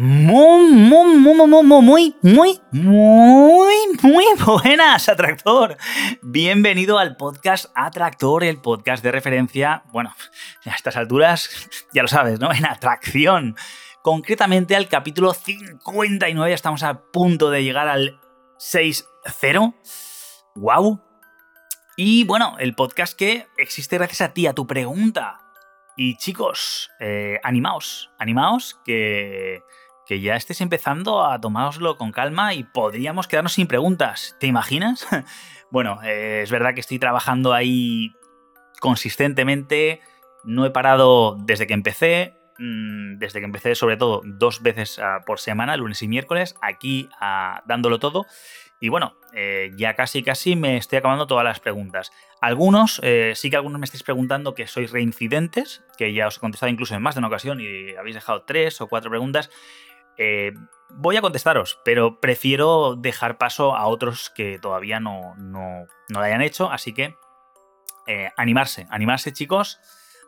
Muy, muy, muy, muy, muy, muy, muy, buenas, Atractor. Bienvenido al podcast Atractor, el podcast de referencia, bueno, a estas alturas, ya lo sabes, ¿no? En atracción. Concretamente al capítulo 59, estamos a punto de llegar al 6-0. ¡Wow! Y bueno, el podcast que existe gracias a ti, a tu pregunta. Y chicos, eh, animaos, animaos que que ya estés empezando a tomároslo con calma y podríamos quedarnos sin preguntas. ¿Te imaginas? bueno, eh, es verdad que estoy trabajando ahí consistentemente. No he parado desde que empecé. Mm, desde que empecé, sobre todo, dos veces ah, por semana, lunes y miércoles, aquí ah, dándolo todo. Y bueno, eh, ya casi casi me estoy acabando todas las preguntas. Algunos, eh, sí que algunos me estáis preguntando que sois reincidentes, que ya os he contestado incluso en más de una ocasión y habéis dejado tres o cuatro preguntas. Eh, voy a contestaros, pero prefiero dejar paso a otros que todavía no, no, lo hayan hecho, así que eh, animarse, animarse chicos,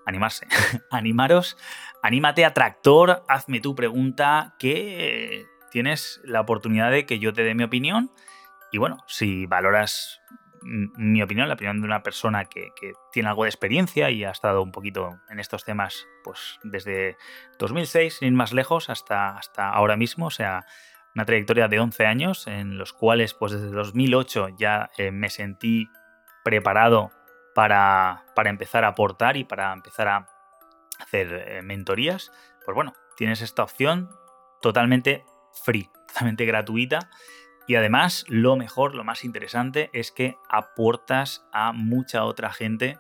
animarse, animaros, anímate a tractor, hazme tu pregunta, que tienes la oportunidad de que yo te dé mi opinión y bueno, si valoras mi opinión, la opinión de una persona que, tiene algo de experiencia y ha estado un poquito en estos temas pues desde 2006, sin ir más lejos, hasta, hasta ahora mismo, o sea, una trayectoria de 11 años en los cuales pues desde 2008 ya eh, me sentí preparado para, para, empezar a aportar y para empezar a hacer eh, mentorías, pues bueno, tienes esta opción totalmente free, totalmente gratuita y además, lo mejor, lo más interesante es que aportas a mucha otra gente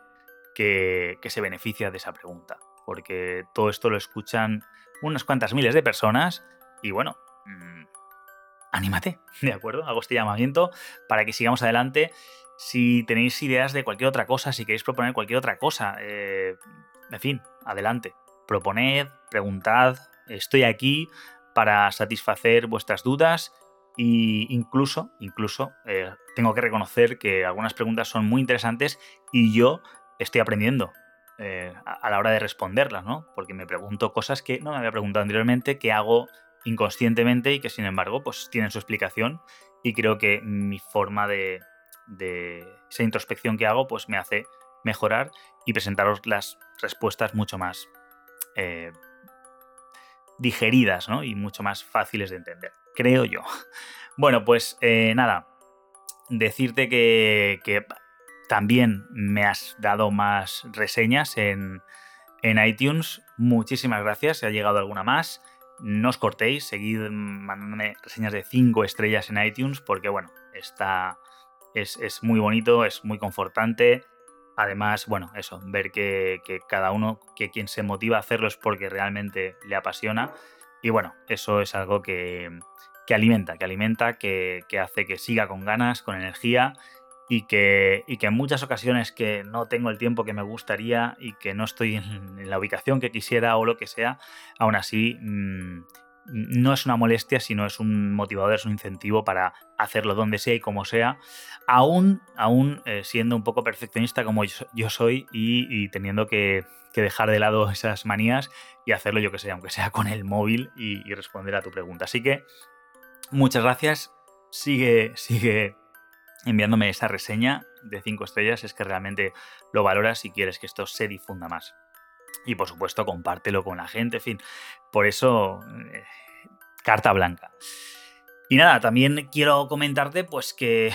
que, se beneficia de esa pregunta. Porque todo esto lo escuchan unas cuantas miles de personas y bueno, mm, anímate, ¿de acuerdo? Hago este llamamiento para que sigamos adelante. Si tenéis ideas de cualquier otra cosa, si queréis proponer cualquier otra cosa, eh, en fin, adelante. Proponed, preguntad, estoy aquí para satisfacer vuestras dudas y incluso, incluso, eh, tengo que reconocer que algunas preguntas son muy interesantes y yo estoy aprendiendo eh, a, la hora de responderlas, ¿no? Porque me pregunto cosas que no me había preguntado anteriormente, que hago inconscientemente y que sin embargo, pues tienen su explicación y creo que mi forma de, esa introspección que hago, pues me hace mejorar y presentaros las respuestas mucho más eh, digeridas, ¿no? Y mucho más fáciles de entender creo yo. Bueno, pues eh, nada, decirte que, también me has dado más reseñas en, iTunes. Muchísimas gracias, si ha llegado alguna más. No os cortéis, seguid mandándome reseñas de 5 estrellas en iTunes porque, bueno, está, es, muy bonito, es muy confortante. Además, bueno, eso, ver que, que, cada uno, que quien se motiva a hacerlo es porque realmente le apasiona. Y bueno, eso es algo que, que alimenta, que alimenta, que, hace que siga con ganas, con energía y que, y que en muchas ocasiones que no tengo el tiempo que me gustaría y que no estoy en, la ubicación que quisiera o lo que sea, aún así mm, no es una molestia, sino es un motivador, es un incentivo para hacerlo donde sea y como sea, aún, aún eh, siendo un poco perfeccionista como yo, soy y, teniendo que, dejar de lado esas manías y hacerlo yo que sé, aunque sea con el móvil y, responder a tu pregunta. Así que Muchas gracias. Sigue, sigue enviándome esa reseña de 5 estrellas. Es que realmente lo valoras y quieres que esto se difunda más. Y por supuesto, compártelo con la gente. En fin, por eso, eh, carta blanca. Y nada, también quiero comentarte pues que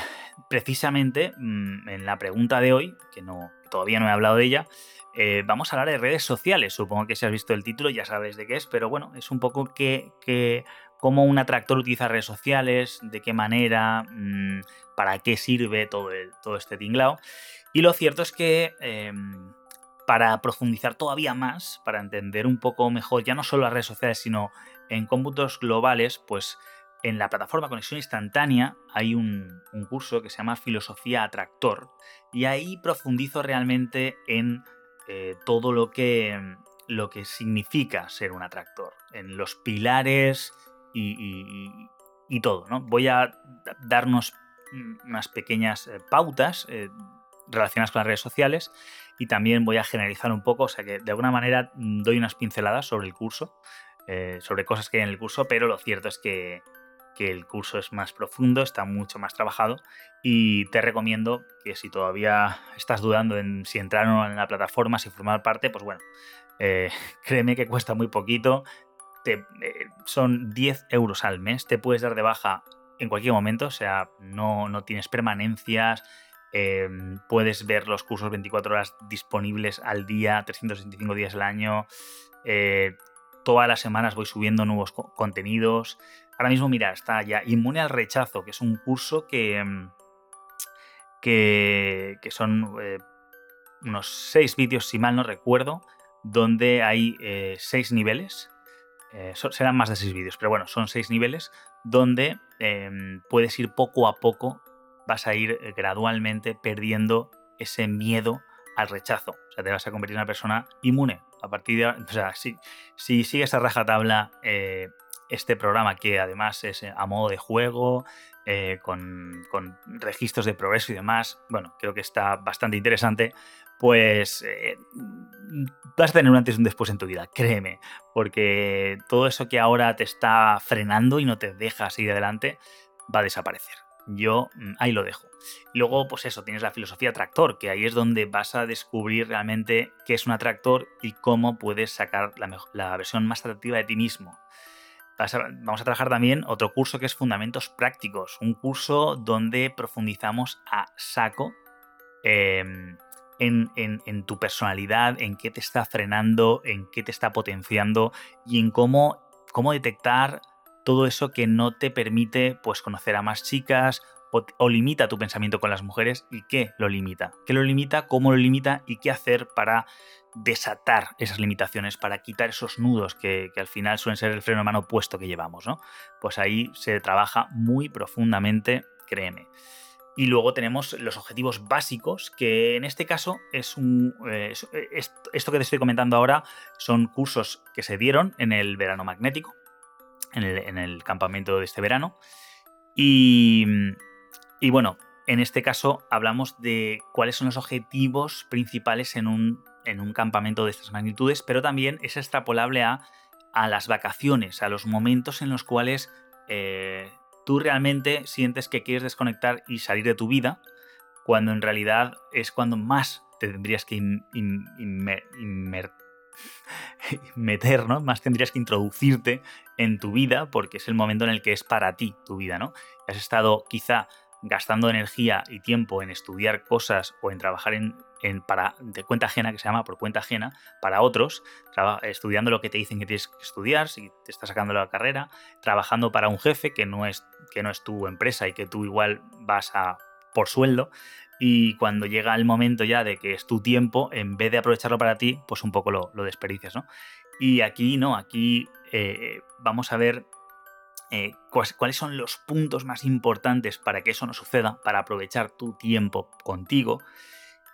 precisamente mm, en la pregunta de hoy, que no todavía no he hablado de ella, eh, vamos a hablar de redes sociales. Supongo que si has visto el título ya sabes de qué es, pero bueno, es un poco que, que cómo un atractor utiliza redes sociales, de qué manera, mm, para qué sirve todo, todo este tinglao. Y lo cierto es que em, para profundizar todavía más, para entender un poco mejor ya no solo las redes sociales, sino en cómputos globales, pues en la plataforma Conexión Instantánea hay un, curso que se llama Filosofía Atractor y ahí profundizo realmente en eh, todo lo que, lo que significa ser un atractor, en los pilares y, todo. ¿no? Voy a darnos unas pequeñas eh, pautas eh, relacionadas con las redes sociales y también voy a generalizar un poco, o sea que de alguna manera mm, doy unas pinceladas sobre el curso, eh, sobre cosas que hay en el curso, pero lo cierto es que, el curso es más profundo, está mucho más trabajado y te recomiendo que si todavía estás dudando en si entrar o no en la plataforma, si formar parte, pues bueno, eh, créeme que cuesta muy poquito, eh, son 10 euros al mes, te puedes dar de baja en cualquier momento, o sea, no, no tienes permanencias, Em, puedes ver los cursos 24 horas disponibles al día, 365 días al año. Eh, todas las semanas voy subiendo nuevos contenidos. Ahora mismo, mira, está ya Inmune al Rechazo, que es un curso que, em, que, son eh, unos 6 vídeos, si mal no recuerdo, donde hay 6 eh, niveles. serán más de 6 vídeos, pero bueno, son 6 niveles donde em, puedes ir poco a poco vas a ir eh, gradualmente perdiendo ese miedo al rechazo. O sea, te vas a convertir en una persona inmune. A partir de o sea, si, si sigues a rajatabla eh, este programa, que además es eh, a modo de juego, con, registros de progreso y demás, bueno, creo que está bastante interesante, pues vas a tener un antes y un después en tu vida, créeme, porque todo eso que ahora te está frenando y no te deja seguir adelante, va a desaparecer yo mm, ahí lo dejo. Luego, pues eso, tienes la filosofía tractor, que ahí es donde vas a descubrir realmente qué es un atractor y cómo puedes sacar la, versión más atractiva de ti mismo. vamos a trabajar también otro curso que es Fundamentos Prácticos, un curso donde profundizamos a saco em, en, tu personalidad, en qué te está frenando, en qué te está potenciando y en cómo, cómo detectar todo eso que no te permite pues, conocer a más chicas o, limita tu pensamiento con las mujeres y qué lo limita. ¿Qué lo limita? ¿Cómo lo limita? ¿Y qué hacer para desatar esas limitaciones, para quitar esos nudos que, al final suelen ser el freno de mano opuesto que llevamos, ¿no? Pues ahí se trabaja muy profundamente, créeme. Y luego tenemos los objetivos básicos, que en este caso es un. Eh, esto que te estoy comentando ahora son cursos que se dieron en el verano magnético, en el, campamento de este verano. Y, bueno, en este caso hablamos de cuáles son los objetivos principales en un, en un campamento de estas magnitudes, pero también es extrapolable a, las vacaciones, a los momentos en los cuales eh, tú realmente sientes que quieres desconectar y salir de tu vida, cuando en realidad es cuando más te tendrías que meter, ¿no? Más tendrías que introducirte en tu vida porque es el momento en el que es para ti tu vida, ¿no? Has estado quizá gastando energía y tiempo en estudiar cosas o en trabajar en, para de cuenta ajena, que se llama por cuenta ajena, para otros, estudiando lo que te dicen que tienes que estudiar, si te está sacando la carrera, trabajando para un jefe que no es, que no es tu empresa y que tú igual vas a por sueldo, y cuando llega el momento ya de que es tu tiempo, en vez de aprovecharlo para ti, pues un poco lo, desperdicias, ¿no? Y aquí no, aquí eh, vamos a ver eh, cuáles son los puntos más importantes para que eso no suceda, para aprovechar tu tiempo contigo.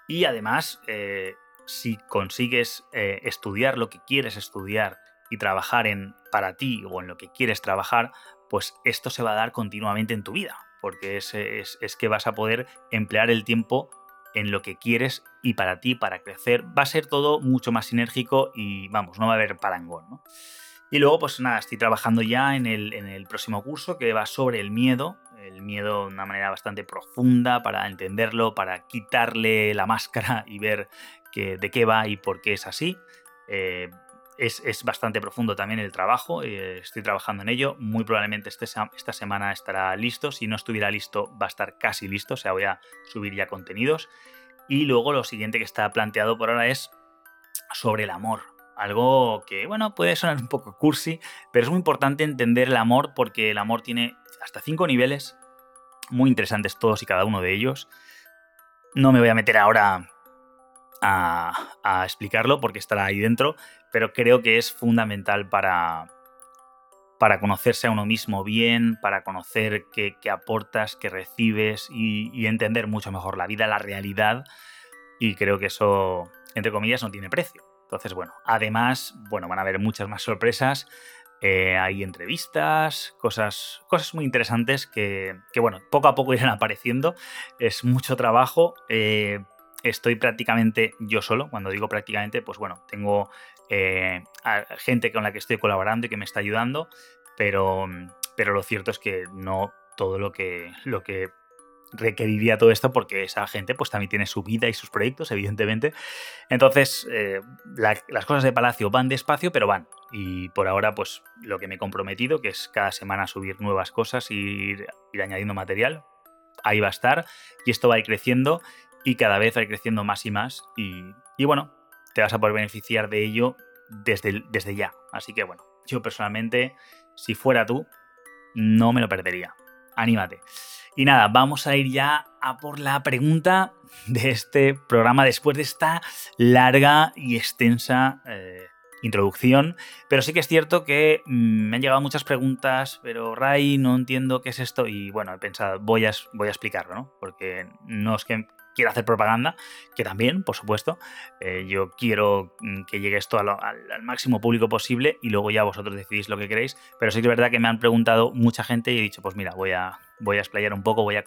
Y además, eh, si consigues estudiar lo que quieres estudiar y trabajar en para ti o en lo que quieres trabajar, pues esto se va a dar continuamente en tu vida porque es, es, que vas a poder emplear el tiempo en lo que quieres y para ti, para crecer. Va a ser todo mucho más sinérgico y vamos, no va a haber parangón. ¿no? Y luego, pues nada, estoy trabajando ya en el, en el, próximo curso que va sobre el miedo. El miedo de una manera bastante profunda para entenderlo, para quitarle la máscara y ver que, de qué va y por qué es así. Eh, es, bastante profundo también el trabajo, eh, estoy trabajando en ello, muy probablemente este, esta semana estará listo, si no estuviera listo va a estar casi listo, o sea, voy a subir ya contenidos. Y luego lo siguiente que está planteado por ahora es sobre el amor, algo que, bueno, puede sonar un poco cursi, pero es muy importante entender el amor porque el amor tiene hasta cinco niveles, muy interesantes todos y cada uno de ellos. No me voy a meter ahora a, explicarlo porque estará ahí dentro, pero creo que es fundamental para, para conocerse a uno mismo bien, para conocer qué, aportas, qué recibes y, entender mucho mejor la vida, la realidad. Y creo que eso, entre comillas, no tiene precio. Entonces, bueno, además, bueno, van a haber muchas más sorpresas. Eh, hay entrevistas, cosas, cosas muy interesantes que, bueno, poco a poco irán apareciendo. Es mucho trabajo. Eh, estoy prácticamente yo solo. Cuando digo prácticamente, pues bueno, tengo eh, gente con la que estoy colaborando y que me está ayudando, pero, pero lo cierto es que no todo lo que, lo que requeriría todo esto porque esa gente pues también tiene su vida y sus proyectos, evidentemente. Entonces, eh, las cosas de Palacio van despacio, pero van. Y por ahora, pues lo que me he comprometido, que es cada semana subir nuevas cosas y ir, añadiendo material, ahí va a estar. Y esto va a ir creciendo y cada vez va a ir creciendo más y más. Y bueno, te vas a poder beneficiar de ello desde, desde ya. Así que bueno, yo personalmente, si fuera tú, no me lo perdería. Anímate. Y nada, vamos a ir ya a por la pregunta de este programa después de esta larga y extensa eh, introducción. Pero sí que es cierto que mm, me han llegado muchas preguntas, pero Ray, no entiendo qué es esto. Y bueno, he pensado, voy a, voy a explicarlo, ¿no? Porque no es que quiero hacer propaganda, que también, por supuesto. Eh, yo quiero mm, que llegue esto al, máximo público posible y luego ya vosotros decidís lo que queréis. Pero sí que es verdad que me han preguntado mucha gente y he dicho, pues mira, voy a, voy a explayar un poco, voy a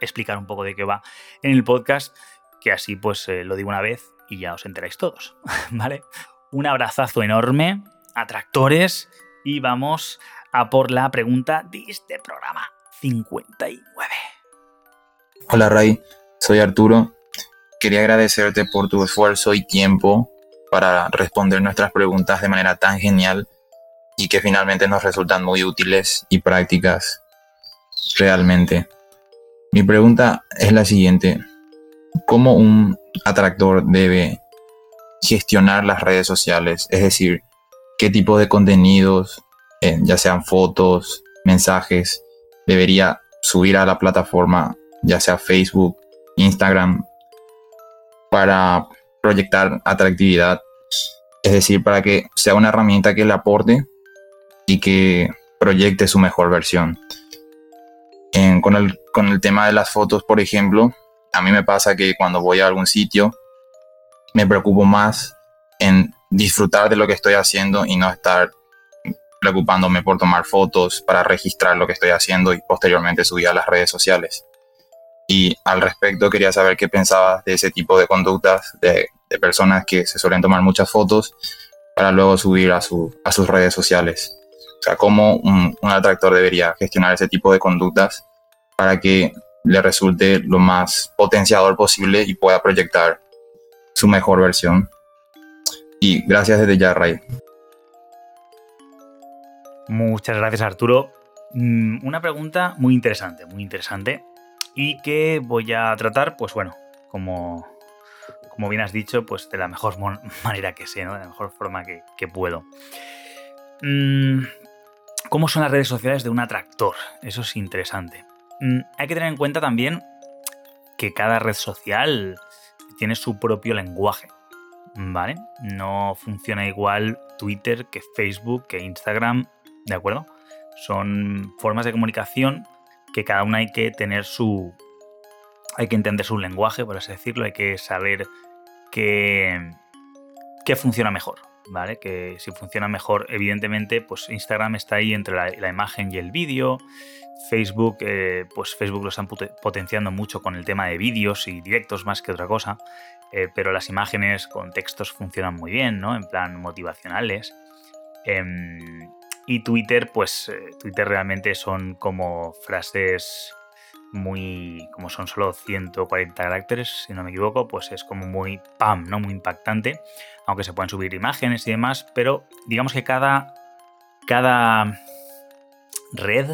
explicar un poco de qué va en el podcast, que así pues eh, lo digo una vez y ya os enteráis todos, ¿vale? Un abrazazo enorme, atractores, y vamos a por la pregunta de este programa 59. Hola Ray, soy Arturo. Quería agradecerte por tu esfuerzo y tiempo para responder nuestras preguntas de manera tan genial y que finalmente nos resultan muy útiles y prácticas realmente. Mi pregunta es la siguiente. ¿Cómo un atractor debe gestionar las redes sociales? Es decir, ¿qué tipo de contenidos, eh, ya sean fotos, mensajes, debería subir a la plataforma, ya sea Facebook, Instagram, para proyectar atractividad? Es decir, para que sea una herramienta que le aporte y que proyecte su mejor versión con, el, con el tema de las fotos, por ejemplo, a mí me pasa que cuando voy a algún sitio, me preocupo más en disfrutar de lo que estoy haciendo y no estar preocupándome por tomar fotos para registrar lo que estoy haciendo y posteriormente subir a las redes sociales. Y al respecto quería saber qué pensabas de ese tipo de conductas de, personas que se suelen tomar muchas fotos para luego subir a, su, a sus redes sociales. O sea, cómo un, un atractor debería gestionar ese tipo de conductas para que le resulte lo más potenciador posible y pueda proyectar su mejor versión. Y gracias desde ya, Ray. Muchas gracias, Arturo. Mm, una pregunta muy interesante, muy interesante. Y que voy a tratar, pues bueno, como, como bien has dicho, pues de la mejor manera que sé, ¿no? De la mejor forma que, puedo. Mm, ¿Cómo son las redes sociales de un atractor? Eso es interesante. Mm, hay que tener en cuenta también que cada red social tiene su propio lenguaje, ¿vale? No funciona igual Twitter que Facebook, que Instagram, ¿de acuerdo? Son formas de comunicación que cada una hay que tener su... Hay que entender su lenguaje, por así decirlo, hay que saber qué, qué funciona mejor, ¿vale? Que si funciona mejor, evidentemente, pues Instagram está ahí entre la, imagen y el vídeo. Facebook, eh, pues Facebook lo están potenciando mucho con el tema de vídeos y directos más que otra cosa. Eh, pero las imágenes con textos funcionan muy bien, ¿no? En plan motivacionales. Em, y Twitter, pues eh, Twitter realmente son como frases muy, como son solo 140 caracteres, si no me equivoco, pues es como muy pam, ¿no? Muy impactante, aunque se pueden subir imágenes y demás, pero digamos que cada, cada red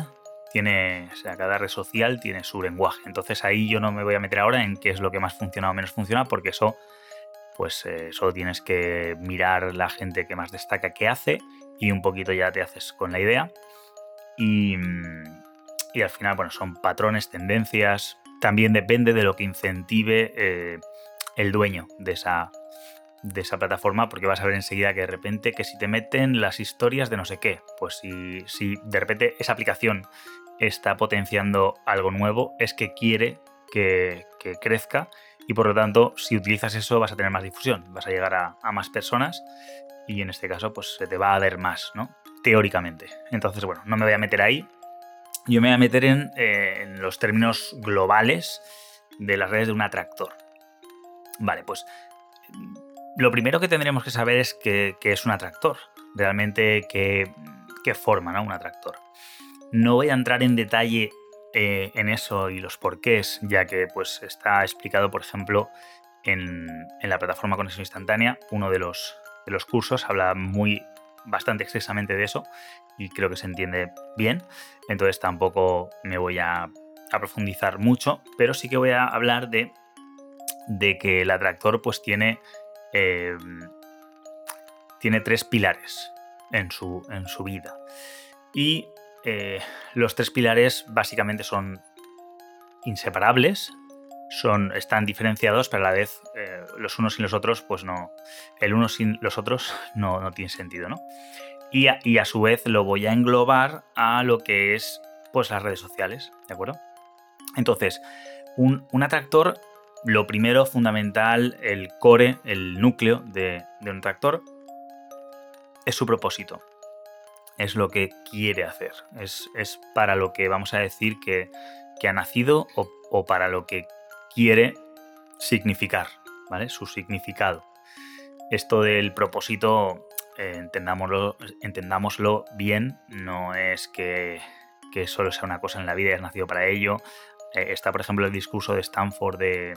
tiene, o sea, cada red social tiene su lenguaje. Entonces ahí yo no me voy a meter ahora en qué es lo que más funciona o menos funciona, porque eso, pues eh, solo tienes que mirar la gente que más destaca qué hace y un poquito ya te haces con la idea. Y, y al final, bueno, son patrones, tendencias. También depende de lo que incentive eh, el dueño de esa, de esa plataforma porque vas a ver enseguida que de repente que si te meten las historias de no sé qué, pues si, si de repente esa aplicación está potenciando algo nuevo, es que quiere que, crezca y por lo tanto si utilizas eso vas a tener más difusión, vas a llegar a más personas y en este caso pues se te va a ver más, ¿no? Teóricamente. Entonces, bueno, no me voy a meter ahí. Yo me voy a meter en, eh, los términos globales de las redes de un atractor. Vale, pues lo primero que tendríamos que saber es qué, es un atractor. Realmente qué forma ¿no? un atractor. No voy a entrar en detalle eh, en eso y los porqués, ya que pues, está explicado, por ejemplo, en, en la plataforma Conexión Instantánea. Uno de los, de los cursos habla muy bastante extensamente de eso y creo que se entiende bien. Entonces tampoco me voy a, profundizar mucho, pero sí que voy a hablar de, de que el atractor pues tiene, eh, tiene tres pilares en su, en su vida. Y eh, los tres pilares básicamente son inseparables, son, están diferenciados, pero a la vez eh, los unos sin los otros, pues no. El uno sin los otros no, no tiene sentido, ¿no? Y a, y a, su vez lo voy a englobar a lo que es pues las redes sociales, ¿de acuerdo? Entonces, un, un atractor, lo primero fundamental, el core, el núcleo de, de un atractor, es su propósito. Es lo que quiere hacer. Es, es para lo que vamos a decir que, que ha nacido o, o para lo que quiere significar, ¿vale? Su significado. Esto del propósito, eh, entendámoslo, entendámoslo, bien, no es que, que, solo sea una cosa en la vida y has nacido para ello. Eh, está, por ejemplo, el discurso de Stanford de,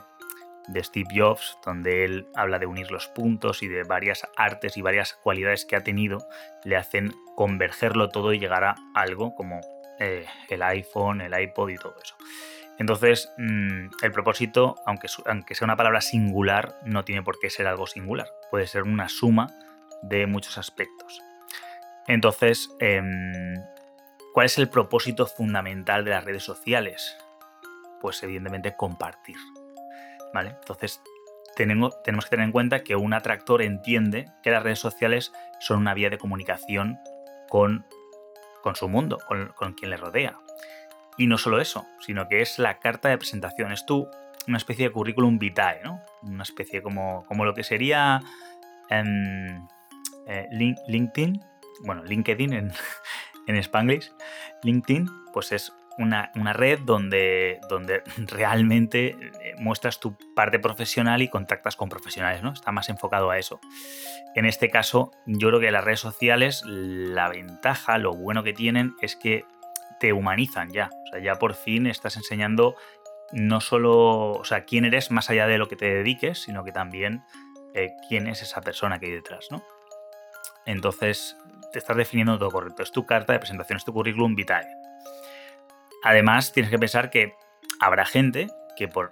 de Steve Jobs, donde él habla de unir los puntos y de varias artes y varias cualidades que ha tenido, le hacen convergerlo todo y llegar a algo como eh, el iPhone, el iPod y todo eso. Entonces, mmm, el propósito, aunque, aunque, sea una palabra singular, no tiene por qué ser algo singular. Puede ser una suma de muchos aspectos. Entonces, eh, ¿cuál es el propósito fundamental de las redes sociales? Pues evidentemente compartir. ¿Vale? Entonces, tenemos, tenemos que tener en cuenta que un atractor entiende que las redes sociales son una vía de comunicación con, con su mundo, con, con quien le rodea. Y no solo eso, sino que es la carta de presentación. Es tú una especie de currículum vitae, ¿no? Una especie como, como lo que sería en, eh, LinkedIn, bueno, LinkedIn en, en Spanglish. LinkedIn, pues es una, una, red donde, donde realmente eh, muestras tu parte profesional y contactas con profesionales, ¿no? Está más enfocado a eso. En este caso, yo creo que las redes sociales, la ventaja, lo bueno que tienen es que te humanizan ya. O sea, ya por fin estás enseñando no solo, o sea, quién eres más allá de lo que te dediques, sino que también eh, quién es esa persona que hay detrás, ¿no? Entonces, te estás definiendo todo correcto. Es tu carta de presentación, es tu currículum vitae. Además, tienes que pensar que habrá gente que por,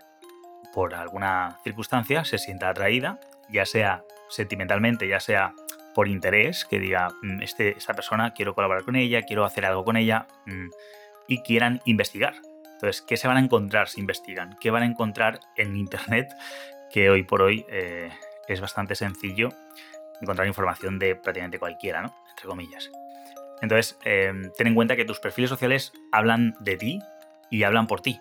por alguna circunstancia se sienta atraída, ya sea sentimentalmente, ya sea por interés, que diga, mm, este, esta persona quiero colaborar con ella, quiero hacer algo con ella, mmm, y quieran investigar. Entonces, ¿qué se van a encontrar si investigan? ¿Qué van a encontrar en Internet? Que hoy por hoy eh, es bastante sencillo encontrar información de prácticamente cualquiera, ¿no? Entre comillas. Entonces, eh, ten en cuenta que tus perfiles sociales hablan de ti y hablan por ti.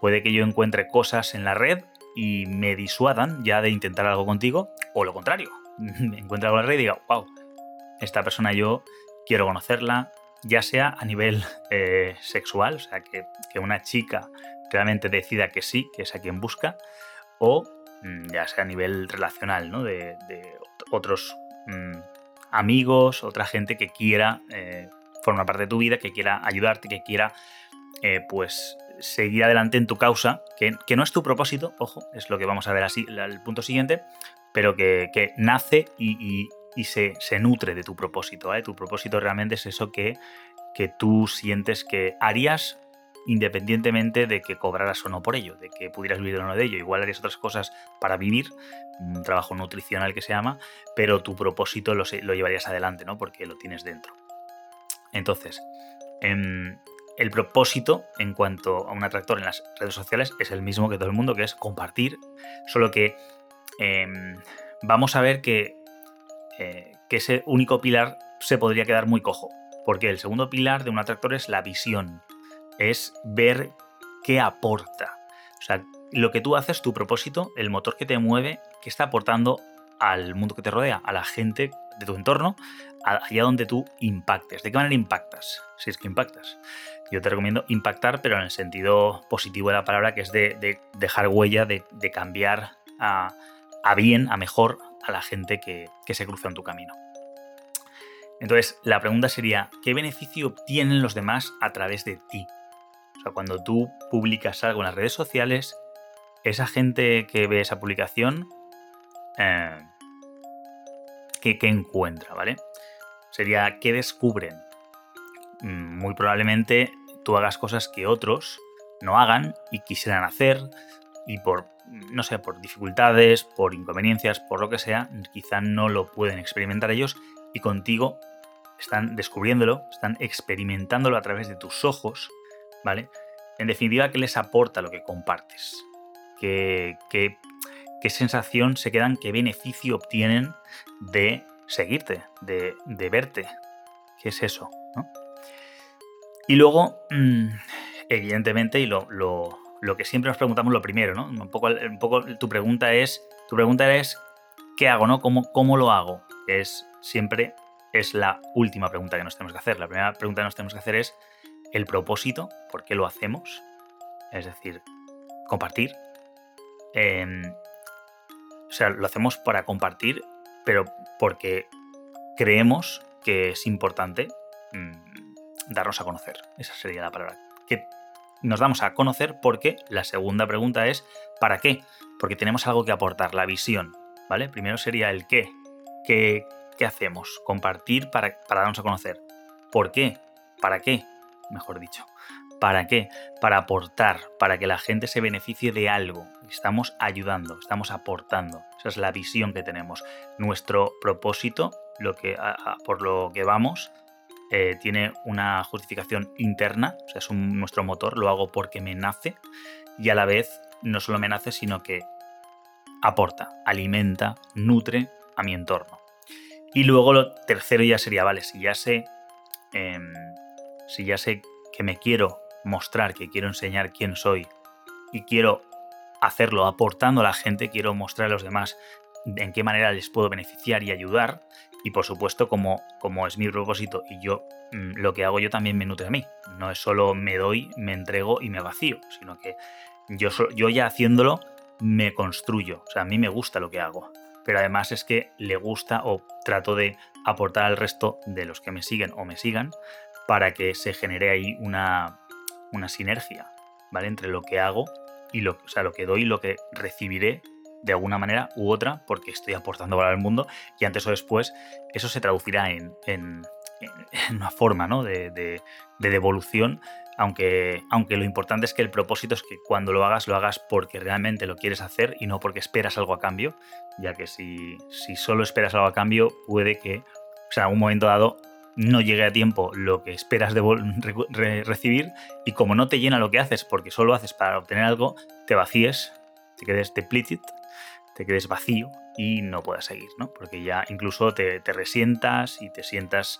Puede que yo encuentre cosas en la red y me disuadan ya de intentar algo contigo, o lo contrario, me encuentro algo en la red y digo, wow, esta persona yo quiero conocerla, ya sea a nivel eh, sexual, o sea, que, que, una chica realmente decida que sí, que es a quien busca, o mm, ya sea a nivel relacional, ¿no? De, de otros mmm, amigos, otra gente que quiera eh, formar parte de tu vida, que quiera ayudarte, que quiera, eh, pues, seguir adelante en tu causa, que, que, no es tu propósito, ojo, es lo que vamos a ver así, el punto siguiente, pero que, nace y, se, nutre de tu propósito. ¿eh? Tu propósito realmente es eso que, tú sientes que harías independientemente de que cobraras o no por ello, de que pudieras vivir o no de ello. Igual harías otras cosas para vivir, un trabajo nutricional que se llama, pero tu propósito lo, lo llevarías adelante, ¿no? Porque lo tienes dentro. Entonces, eh, el propósito en cuanto a un atractor en las redes sociales es el mismo que todo el mundo, que es compartir, solo que eh, vamos a ver que, eh, que ese único pilar se podría quedar muy cojo. Porque el segundo pilar de un atractor es la visión. Es ver qué aporta. O sea, lo que tú haces, tu propósito, el motor que te mueve, que está aportando al mundo que te rodea, a la gente de tu entorno, allá donde tú impactes. ¿De qué manera impactas? Si es que impactas. Yo te recomiendo impactar, pero en el sentido positivo de la palabra, que es de, dejar huella, de, cambiar a, bien, a mejor, a la gente que, que se cruza en tu camino. Entonces, la pregunta sería, ¿qué beneficio obtienen los demás a través de ti? O sea, cuando tú publicas algo en las redes sociales, esa gente que ve esa publicación, eh, ¿qué, encuentra? ¿Vale? Sería, ¿qué descubren? Mm, muy probablemente tú hagas cosas que otros no hagan y quisieran hacer y por, no sé, por dificultades, por inconveniencias, por lo que sea, quizá no lo pueden experimentar ellos y contigo están descubriéndolo, están experimentándolo a través de tus ojos, ¿vale? En definitiva, ¿qué les aporta lo que compartes? ¿Qué, qué, sensación se quedan, qué beneficio obtienen de seguirte, de, verte? ¿Qué es eso? Y luego, mm, evidentemente, y lo, que siempre nos preguntamos lo primero, ¿no? Un poco, un poco tu pregunta es, tu pregunta es, ¿qué hago, no? ¿Cómo, cómo lo hago? Es siempre es la última pregunta que nos tenemos que hacer. La primera pregunta que nos tenemos que hacer es el propósito, ¿por qué lo hacemos? Es decir, compartir. Em, o sea, lo hacemos para compartir, pero porque creemos que es importante mm, darnos a conocer. Esa sería la palabra. Que nos damos a conocer porque la segunda pregunta es ¿para qué? Porque tenemos algo que aportar, la visión. ¿Vale? Primero sería el qué. ¿Qué, qué hacemos? Compartir para, darnos a conocer. ¿Por qué? ¿Para qué? Mejor dicho. ¿Para qué? Para aportar, para que la gente se beneficie de algo. Estamos ayudando, estamos aportando. Esa es la visión que tenemos. Nuestro propósito, lo que, por lo que vamos, eh, tiene una justificación interna, o sea, es nuestro motor, lo hago porque me nace y a la vez no solo me nace, sino que aporta, alimenta, nutre a mi entorno. Y luego lo tercero ya sería, vale, si ya sé, em, si ya sé que me quiero mostrar, que quiero enseñar quién soy y quiero hacerlo aportando a la gente, quiero mostrar a los demás en qué manera les puedo beneficiar y ayudar. Y por supuesto, como, como es mi propósito y yo mm, lo que hago yo también me nutre a mí. No es solo me doy, me entrego y me vacío, sino que yo, yo ya haciéndolo me construyo. O sea, a mí me gusta lo que hago. Pero además es que le gusta o trato de aportar al resto de los que me siguen o me sigan para que se genere ahí una, una sinergia, ¿vale? Entre lo que hago y lo, o sea, lo que doy y lo que recibiré de alguna manera u otra porque estoy aportando valor al mundo y antes o después eso se traducirá en, en, una forma ¿no? de, de, devolución aunque, aunque lo importante es que el propósito es que cuando lo hagas lo hagas porque realmente lo quieres hacer y no porque esperas algo a cambio ya que si, si solo esperas algo a cambio puede que sea, en un momento dado no llegue a tiempo lo que esperas de recibir y como no te llena lo que haces porque solo haces para obtener algo, te vacíes, te quedes depleted, te quedes vacío y no puedas seguir, ¿no? Porque ya incluso te, resientas y te sientas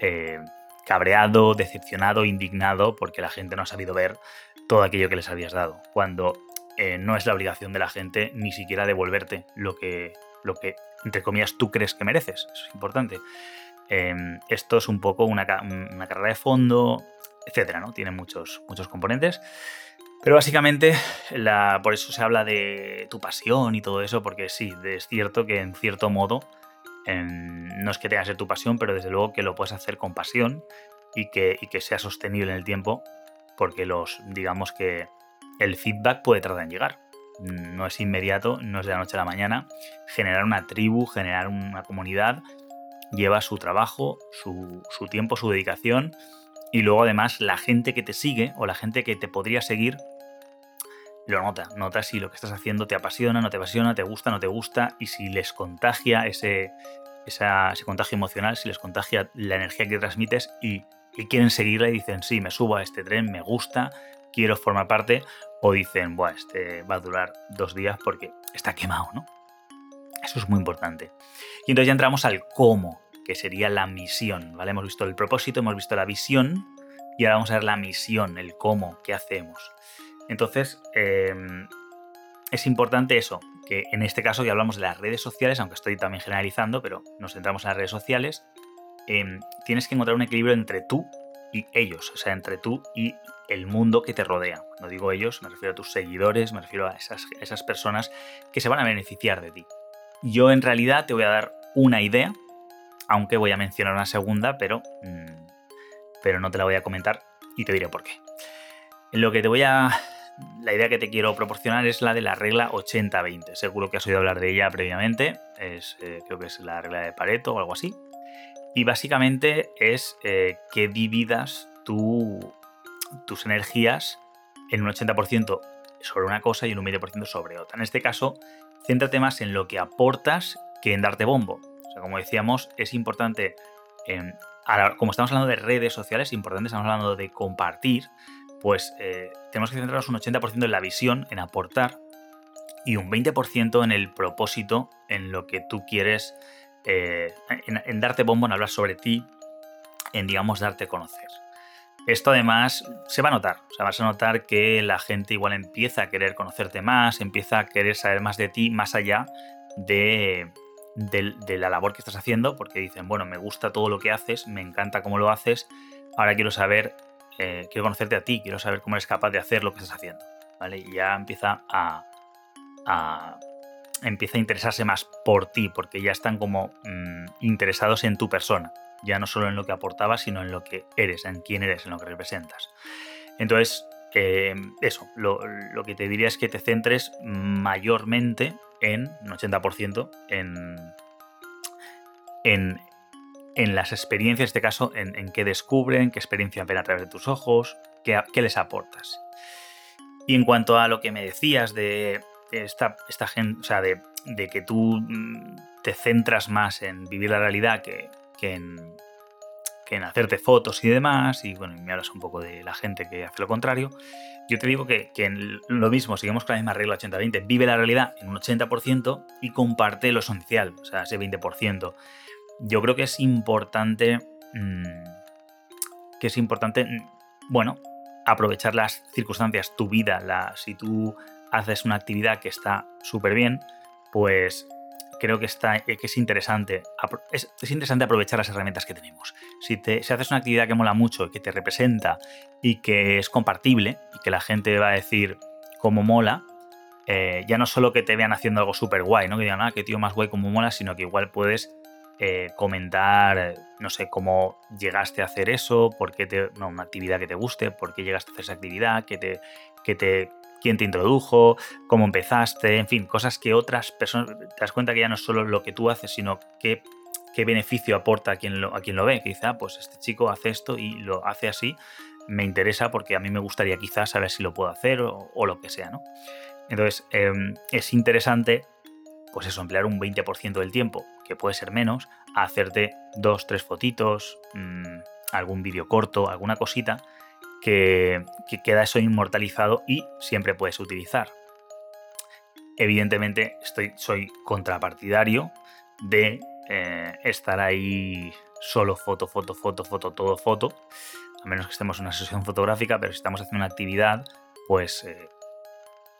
eh, cabreado, decepcionado, indignado porque la gente no ha sabido ver todo aquello que les habías dado. Cuando eh, no es la obligación de la gente ni siquiera devolverte lo que, lo que, entre comillas, tú crees que mereces. Eso es importante. Em, esto es un poco una, carrera de fondo, etcétera, ¿no? Tiene muchos, muchos componentes. Pero básicamente, por eso se habla de tu pasión y todo eso, porque sí, es cierto que en cierto modo no es que tenga que ser tu pasión, pero desde luego que lo puedes hacer con pasión y que, y que sea sostenible en el tiempo, porque los, digamos que el feedback puede tardar en llegar. No es inmediato, no es de la noche a la mañana. Generar una tribu, generar una comunidad, lleva su trabajo, su, tiempo, su dedicación y luego además la gente que te sigue o la gente que te podría seguir lo nota, nota si lo que estás haciendo te apasiona, no te apasiona, te gusta, no te gusta y si les contagia ese, ese contagio emocional, si les contagia la energía que transmites y, y, quieren seguirla y dicen, sí, me subo a este tren, me gusta, quiero formar parte o dicen, bueno, este va a durar dos días porque está quemado, ¿no? Eso es muy importante. Y entonces ya entramos al cómo, que sería la misión, ¿vale? Hemos visto el propósito, hemos visto la visión y ahora vamos a ver la misión, el cómo, qué hacemos. Entonces, em, es importante eso, que en este caso ya hablamos de las redes sociales, aunque estoy también generalizando, pero nos centramos en las redes sociales, em, tienes que encontrar un equilibrio entre tú y ellos, o sea, entre tú y el mundo que te rodea. Cuando digo ellos, me refiero a tus seguidores, me refiero a esas, esas personas que se van a beneficiar de ti. Yo en realidad te voy a dar una idea, aunque voy a mencionar una segunda, pero, mm, pero no te la voy a comentar y te diré por qué. Lo que te voy a la idea que te quiero proporcionar es la de la regla 80-20. Seguro que has oído hablar de ella previamente. Es, eh, creo que es la regla de Pareto o algo así. Y básicamente es eh, que dividas tus energías en un 80% sobre una cosa y en un 20% sobre otra. En este caso, céntrate más en lo que aportas que en darte bombo. Como decíamos, es importante, como estamos hablando de redes sociales, es importante, estamos hablando de compartir, pues eh, tenemos que centrarnos un 80% en la visión, en aportar, y un 20% en el propósito, en lo que tú quieres, eh, en, darte bombo, en hablar sobre ti, en, digamos, darte a conocer. Esto además se va a notar, o sea, a notar que la gente igual empieza a querer conocerte más, empieza a querer saber más de ti, más allá de, de la labor que estás haciendo, porque dicen, bueno, me gusta todo lo que haces, me encanta cómo lo haces, ahora quiero saber eh, quiero conocerte a ti, quiero saber cómo eres capaz de hacer lo que estás haciendo. ¿vale? Y ya empieza a, empieza a interesarse más por ti, porque ya están como mm, interesados en tu persona, ya no solo en lo que aportabas, sino en lo que eres, en quién eres, en lo que representas. Entonces, eh, eso, lo, lo, que te diría es que te centres mayormente en, un 80%, en, en, en las experiencias, en este caso, en, qué descubren, qué experiencia ven a través de tus ojos, qué, les aportas. Y en cuanto a lo que me decías de esta, esta gente, o sea, de, que tú mm, te centras más en vivir la realidad que, en, en, hacerte fotos y demás, y bueno, me hablas un poco de la gente que hace lo contrario, yo te digo que, que lo mismo, seguimos con la misma regla 80-20, vive la realidad en un 80% y comparte lo esencial, o sea, ese 20% yo creo que es importante. Mm, que es importante. Mm, bueno, aprovechar las circunstancias, tu vida. La, si tú haces una actividad que está súper bien, pues creo que, está, que es interesante. Es, interesante aprovechar las herramientas que tenemos. Si, te, si haces una actividad que mola mucho, que te representa y que es compartible, y que la gente va a decir cómo mola, eh, ya no solo que te vean haciendo algo súper guay, ¿no? Que digan, ah, qué tío más guay como mola, sino que igual puedes eh, comentar, no sé, cómo llegaste a hacer eso, por qué no, una actividad que te guste, por qué llegaste a hacer esa actividad, que te, que te, quién te introdujo, cómo empezaste, en fin, cosas que otras personas, te das cuenta que ya no es solo lo que tú haces, sino qué, beneficio aporta a quien, lo, a quien lo ve, quizá, ah, pues este chico hace esto y lo hace así, me interesa porque a mí me gustaría quizás saber si lo puedo hacer o, lo que sea, ¿no? Entonces, em, es interesante, pues eso, emplear un 20% del tiempo que puede ser menos, a hacerte dos, tres fotitos, mm, algún vídeo corto, alguna cosita que, queda eso inmortalizado y siempre puedes utilizar. Evidentemente estoy, soy contrapartidario de eh, estar ahí solo foto, foto, foto, foto, todo foto, a menos que estemos en una sesión fotográfica, pero si estamos haciendo una actividad, pues eh,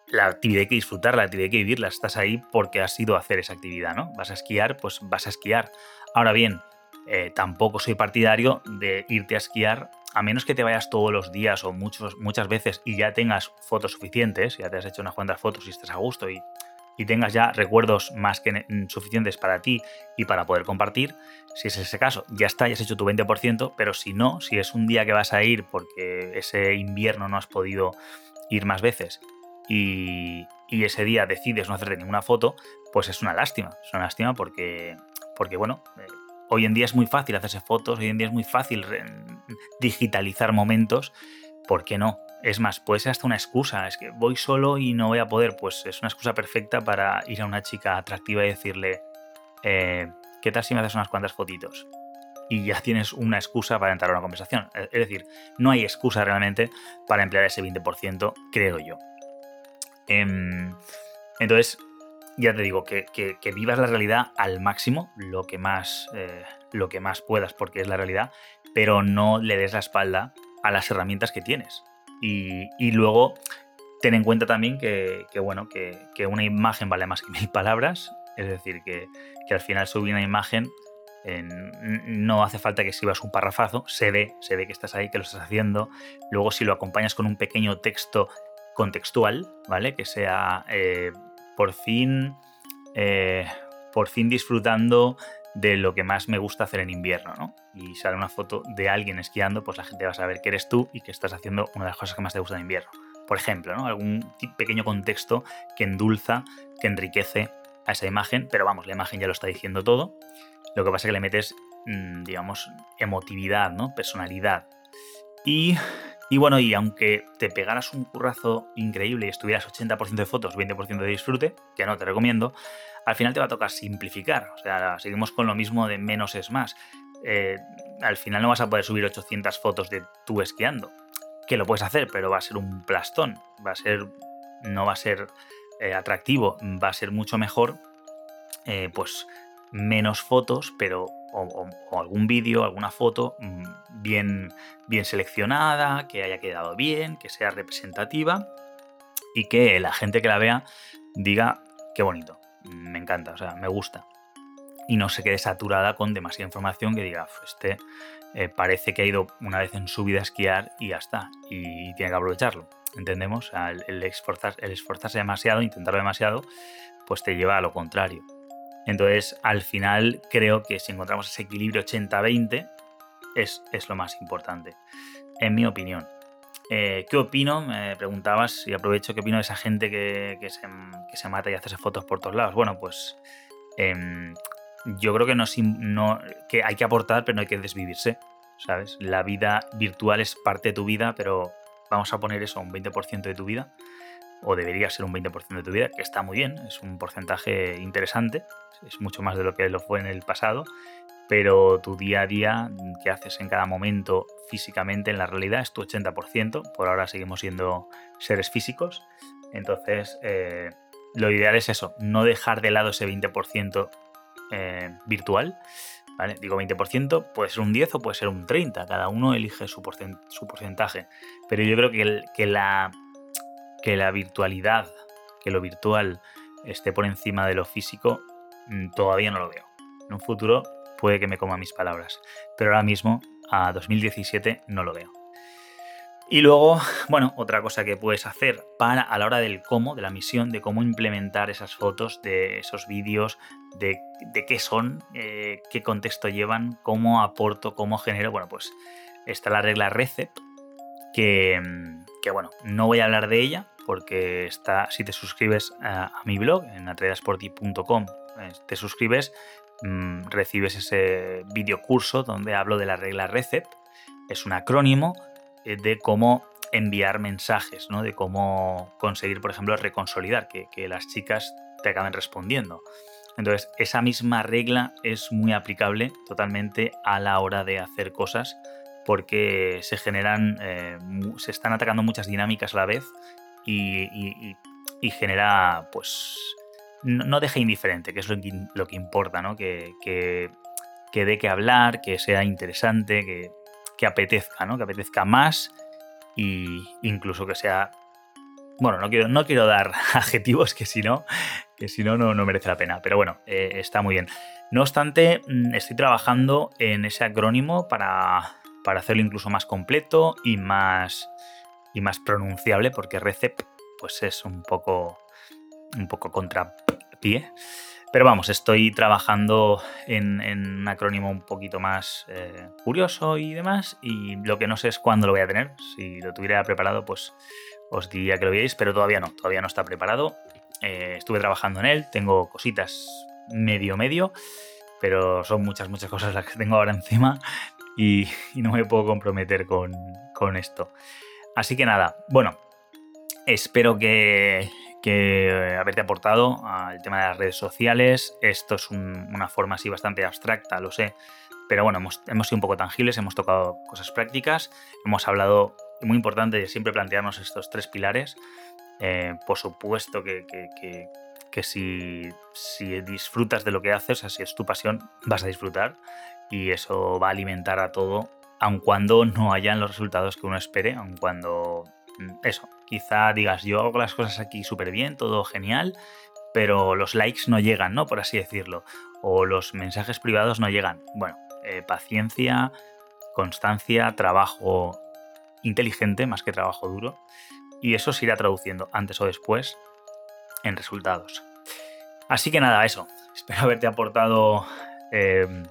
la actividad hay que disfrutarla, la actividad hay que vivirla. Estás ahí porque has ido a hacer esa actividad, ¿no? Vas a esquiar, pues vas a esquiar. Ahora bien, eh, tampoco soy partidario de irte a esquiar a menos que te vayas todos los días o muchos, muchas veces y ya tengas fotos suficientes, ya te has hecho unas cuantas fotos y estés a gusto y, y tengas ya recuerdos más que suficientes para ti y para poder compartir, si es ese caso, ya está, ya has hecho tu 20%, pero si no, si es un día que vas a ir porque ese invierno no has podido ir más veces y, ese día decides no hacerte ninguna foto, pues es una lástima. Es una lástima porque, porque bueno, eh, hoy en día es muy fácil hacerse fotos, hoy en día es muy fácil digitalizar momentos. ¿Por qué no? Es más, puede ser hasta una excusa. Es que voy solo y no voy a poder. Pues es una excusa perfecta para ir a una chica atractiva y decirle, eh, ¿qué tal si me haces unas cuantas fotitos? y ya tienes una excusa para entrar a una conversación. Es decir, no hay excusa realmente para emplear ese 20%, creo yo. Em, entonces, ya te digo, que, vivas la realidad al máximo, lo que, más, eh, lo que más puedas, porque es la realidad, pero no le des la espalda a las herramientas que tienes. Y, luego ten en cuenta también que, bueno, que, una imagen vale más que mil palabras, es decir, que, al final subir una imagen no hace falta que escribas un parrafazo, se ve, se ve que estás ahí, que lo estás haciendo. Luego, si lo acompañas con un pequeño texto contextual, ¿vale? Que sea eh, por fin. Eh, por fin disfrutando de lo que más me gusta hacer en invierno, ¿no? Y sale una foto de alguien esquiando, pues la gente va a saber que eres tú y que estás haciendo una de las cosas que más te gusta en invierno. Por ejemplo, ¿no? Algún pequeño contexto que endulza, que enriquece a esa imagen, pero vamos, la imagen ya lo está diciendo todo. Lo que pasa es que le metes, mm, digamos, emotividad, ¿no? Personalidad. Y, y bueno, y aunque te pegaras un currazo increíble y estuvieras 80% de fotos, 20% de disfrute, que no te recomiendo, al final te va a tocar simplificar. O sea, seguimos con lo mismo de menos es más. Eh, al final no vas a poder subir 800 fotos de tú esquiando. Que lo puedes hacer, pero va a ser un plastón. Va a ser. No va a ser eh, atractivo. Va a ser mucho mejor. Eh, pues menos fotos, pero. Algún vídeo, alguna foto mm, bien, bien seleccionada, que haya quedado bien, que sea representativa y que la gente que la vea diga qué bonito me encanta, o sea, me gusta. Y no se quede saturada con demasiada información que diga, este eh, parece que ha ido una vez en su vida a esquiar y ya está, y tiene que aprovecharlo. ¿Entendemos? el, el, esforzarse demasiado, intentarlo demasiado, pues te lleva a lo contrario. Entonces, al final, creo que si encontramos ese equilibrio 80-20, es, es lo más importante, en mi opinión. Eh, ¿Qué opino? Me preguntabas y aprovecho qué opino de esa gente que, se, mata y hace fotos por todos lados. Bueno, pues em, yo creo que, no, no, que hay que aportar, pero no hay que desvivirse. ¿Sabes? La vida virtual es parte de tu vida, pero vamos a poner eso, un 20% de tu vida, o debería ser un 20% de tu vida, que está muy bien, es un porcentaje interesante, es mucho más de lo que lo fue en el pasado, pero tu día a día, que haces en cada momento físicamente en la realidad, es tu 80%. Por ahora seguimos siendo seres físicos. Entonces, eh, lo ideal es eso, no dejar de lado ese 20% eh, virtual. ¿vale? Digo 20%, puede ser un 10 o puede ser un 30, cada uno elige su, porcentaje. Pero yo creo que, que, la, que la virtualidad, que lo virtual esté por encima de lo físico, mm, todavía no lo veo. En un futuro puede que me coma mis palabras. Pero ahora mismo, a 2017, no lo veo. Y luego, bueno, otra cosa que puedes hacer para a la hora del cómo, de la misión, de cómo implementar esas fotos, de esos vídeos, de, qué son, eh, qué contexto llevan, cómo aporto, cómo genero. Bueno, pues está la regla Recept, que, que bueno, no voy a hablar de ella porque está, si te suscribes a, mi blog en atredasporti.com, eh, te suscribes, Mm, recibes ese video curso donde hablo de la regla RECEPT. Es un acrónimo eh, de cómo enviar mensajes, ¿no? de cómo conseguir, por ejemplo, reconsolidar, que, que las chicas te acaben respondiendo. Entonces, esa misma regla es muy aplicable totalmente a la hora de hacer cosas porque se generan, eh, se están atacando muchas dinámicas a la vez y, y genera, pues, no, deja indiferente, que es lo que, importa, ¿no? Que, que, que dé que hablar, que sea interesante, que, que apetezca, ¿no? Que apetezca más e incluso que sea... Bueno, no quiero, no quiero dar adjetivos que si no, que si no, no, merece la pena. Pero bueno, eh, está muy bien. No obstante, mm, estoy trabajando en ese acrónimo para, para hacerlo incluso más completo y más, y más pronunciable, porque RECEP pues es un poco, un poco contra pie. Pero vamos, estoy trabajando en, un acrónimo un poquito más eh, curioso y demás. Y lo que no sé es cuándo lo voy a tener. Si lo tuviera preparado, pues os diría que lo veáis, pero todavía no, todavía no está preparado. Eh, estuve trabajando en él, tengo cositas medio medio, pero son muchas, muchas cosas las que tengo ahora encima y, no me puedo comprometer con, con esto. Así que nada, bueno, espero que, que eh, haberte aportado al tema de las redes sociales. Esto es una forma así bastante abstracta, lo sé, pero bueno, hemos, sido un poco tangibles, hemos tocado cosas prácticas, hemos hablado, muy importante, de siempre plantearnos estos tres pilares. Eh, por supuesto que, que si, si disfrutas de lo que haces, así es tu pasión, vas a disfrutar y eso va a alimentar a todo, aun cuando no hayan los resultados que uno espere, aun cuando mm, eso, quizá digas yo hago las cosas aquí súper bien, todo genial, pero los likes no llegan, ¿no? Por así decirlo, o los mensajes privados no llegan. Bueno, eh, paciencia, constancia, trabajo inteligente más que trabajo duro, y eso se irá traduciendo antes o después en resultados. Así que nada, eso. Espero haberte aportado eh,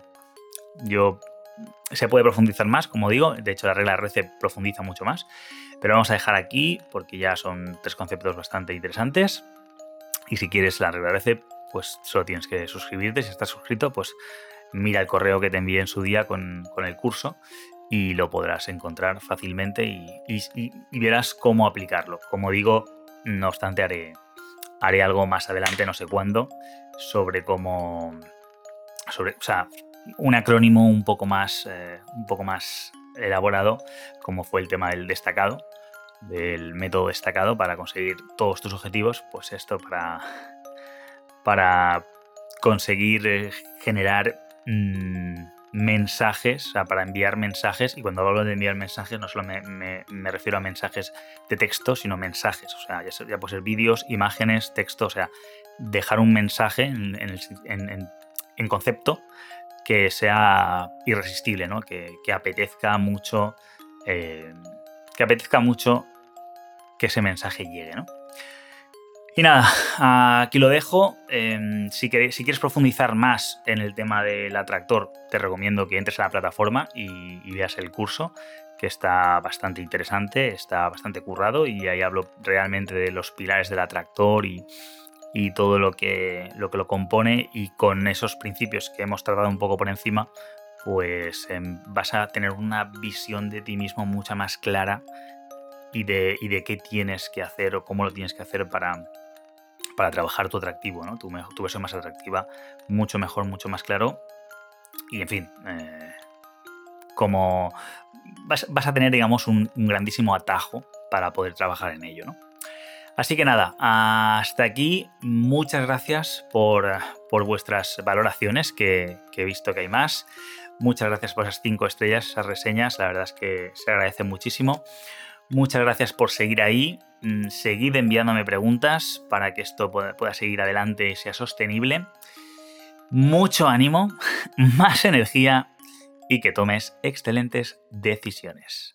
yo se puede profundizar más, como digo, de hecho la regla RC profundiza mucho más, pero vamos a dejar aquí porque ya son tres conceptos bastante interesantes. Y si quieres la regla RC, pues solo tienes que suscribirte. Si estás suscrito, pues mira el correo que te envié en su día con, el curso y lo podrás encontrar fácilmente y, verás cómo aplicarlo. Como digo, no obstante, haré, haré algo más adelante, no sé cuándo, sobre cómo. Sobre, o sea, un acrónimo un poco más, eh, un poco más elaborado, como fue el tema del destacado, del método destacado para conseguir todos tus objetivos, pues esto para, para conseguir eh, generar mm, mensajes, o sea, para enviar mensajes, y cuando hablo de enviar mensajes no solo me, refiero a mensajes de texto, sino mensajes, o sea, ya, ya puede ser vídeos, imágenes, texto, o sea, dejar un mensaje en, en concepto que sea irresistible, ¿no? que, apetezca mucho. Eh, que apetezca mucho que ese mensaje llegue, ¿no? Y nada, aquí lo dejo. Em, si, quieres profundizar más en el tema del atractor, te recomiendo que entres a la plataforma y, y, veas el curso, que está bastante interesante, está bastante currado y ahí hablo realmente de los pilares del atractor y, y todo lo que, lo que lo compone y con esos principios que hemos tratado un poco por encima, pues em, vas a tener una visión de ti mismo mucha más clara y de, de qué tienes que hacer o cómo lo tienes que hacer para, para trabajar tu atractivo, ¿no? tu, tu versión más atractiva, mucho mejor, mucho más claro. Y en fin, eh, como vas, vas, a tener, digamos, un grandísimo atajo para poder trabajar en ello, ¿no? Así que nada, hasta aquí. Muchas gracias por, vuestras valoraciones, que, he visto que hay más. Muchas gracias por esas cinco estrellas, esas reseñas. La verdad es que se agradece muchísimo. Muchas gracias por seguir ahí. Mm, seguid enviándome preguntas para que esto pueda, pueda seguir adelante y sea sostenible. Mucho ánimo, más energía y que tomes excelentes decisiones.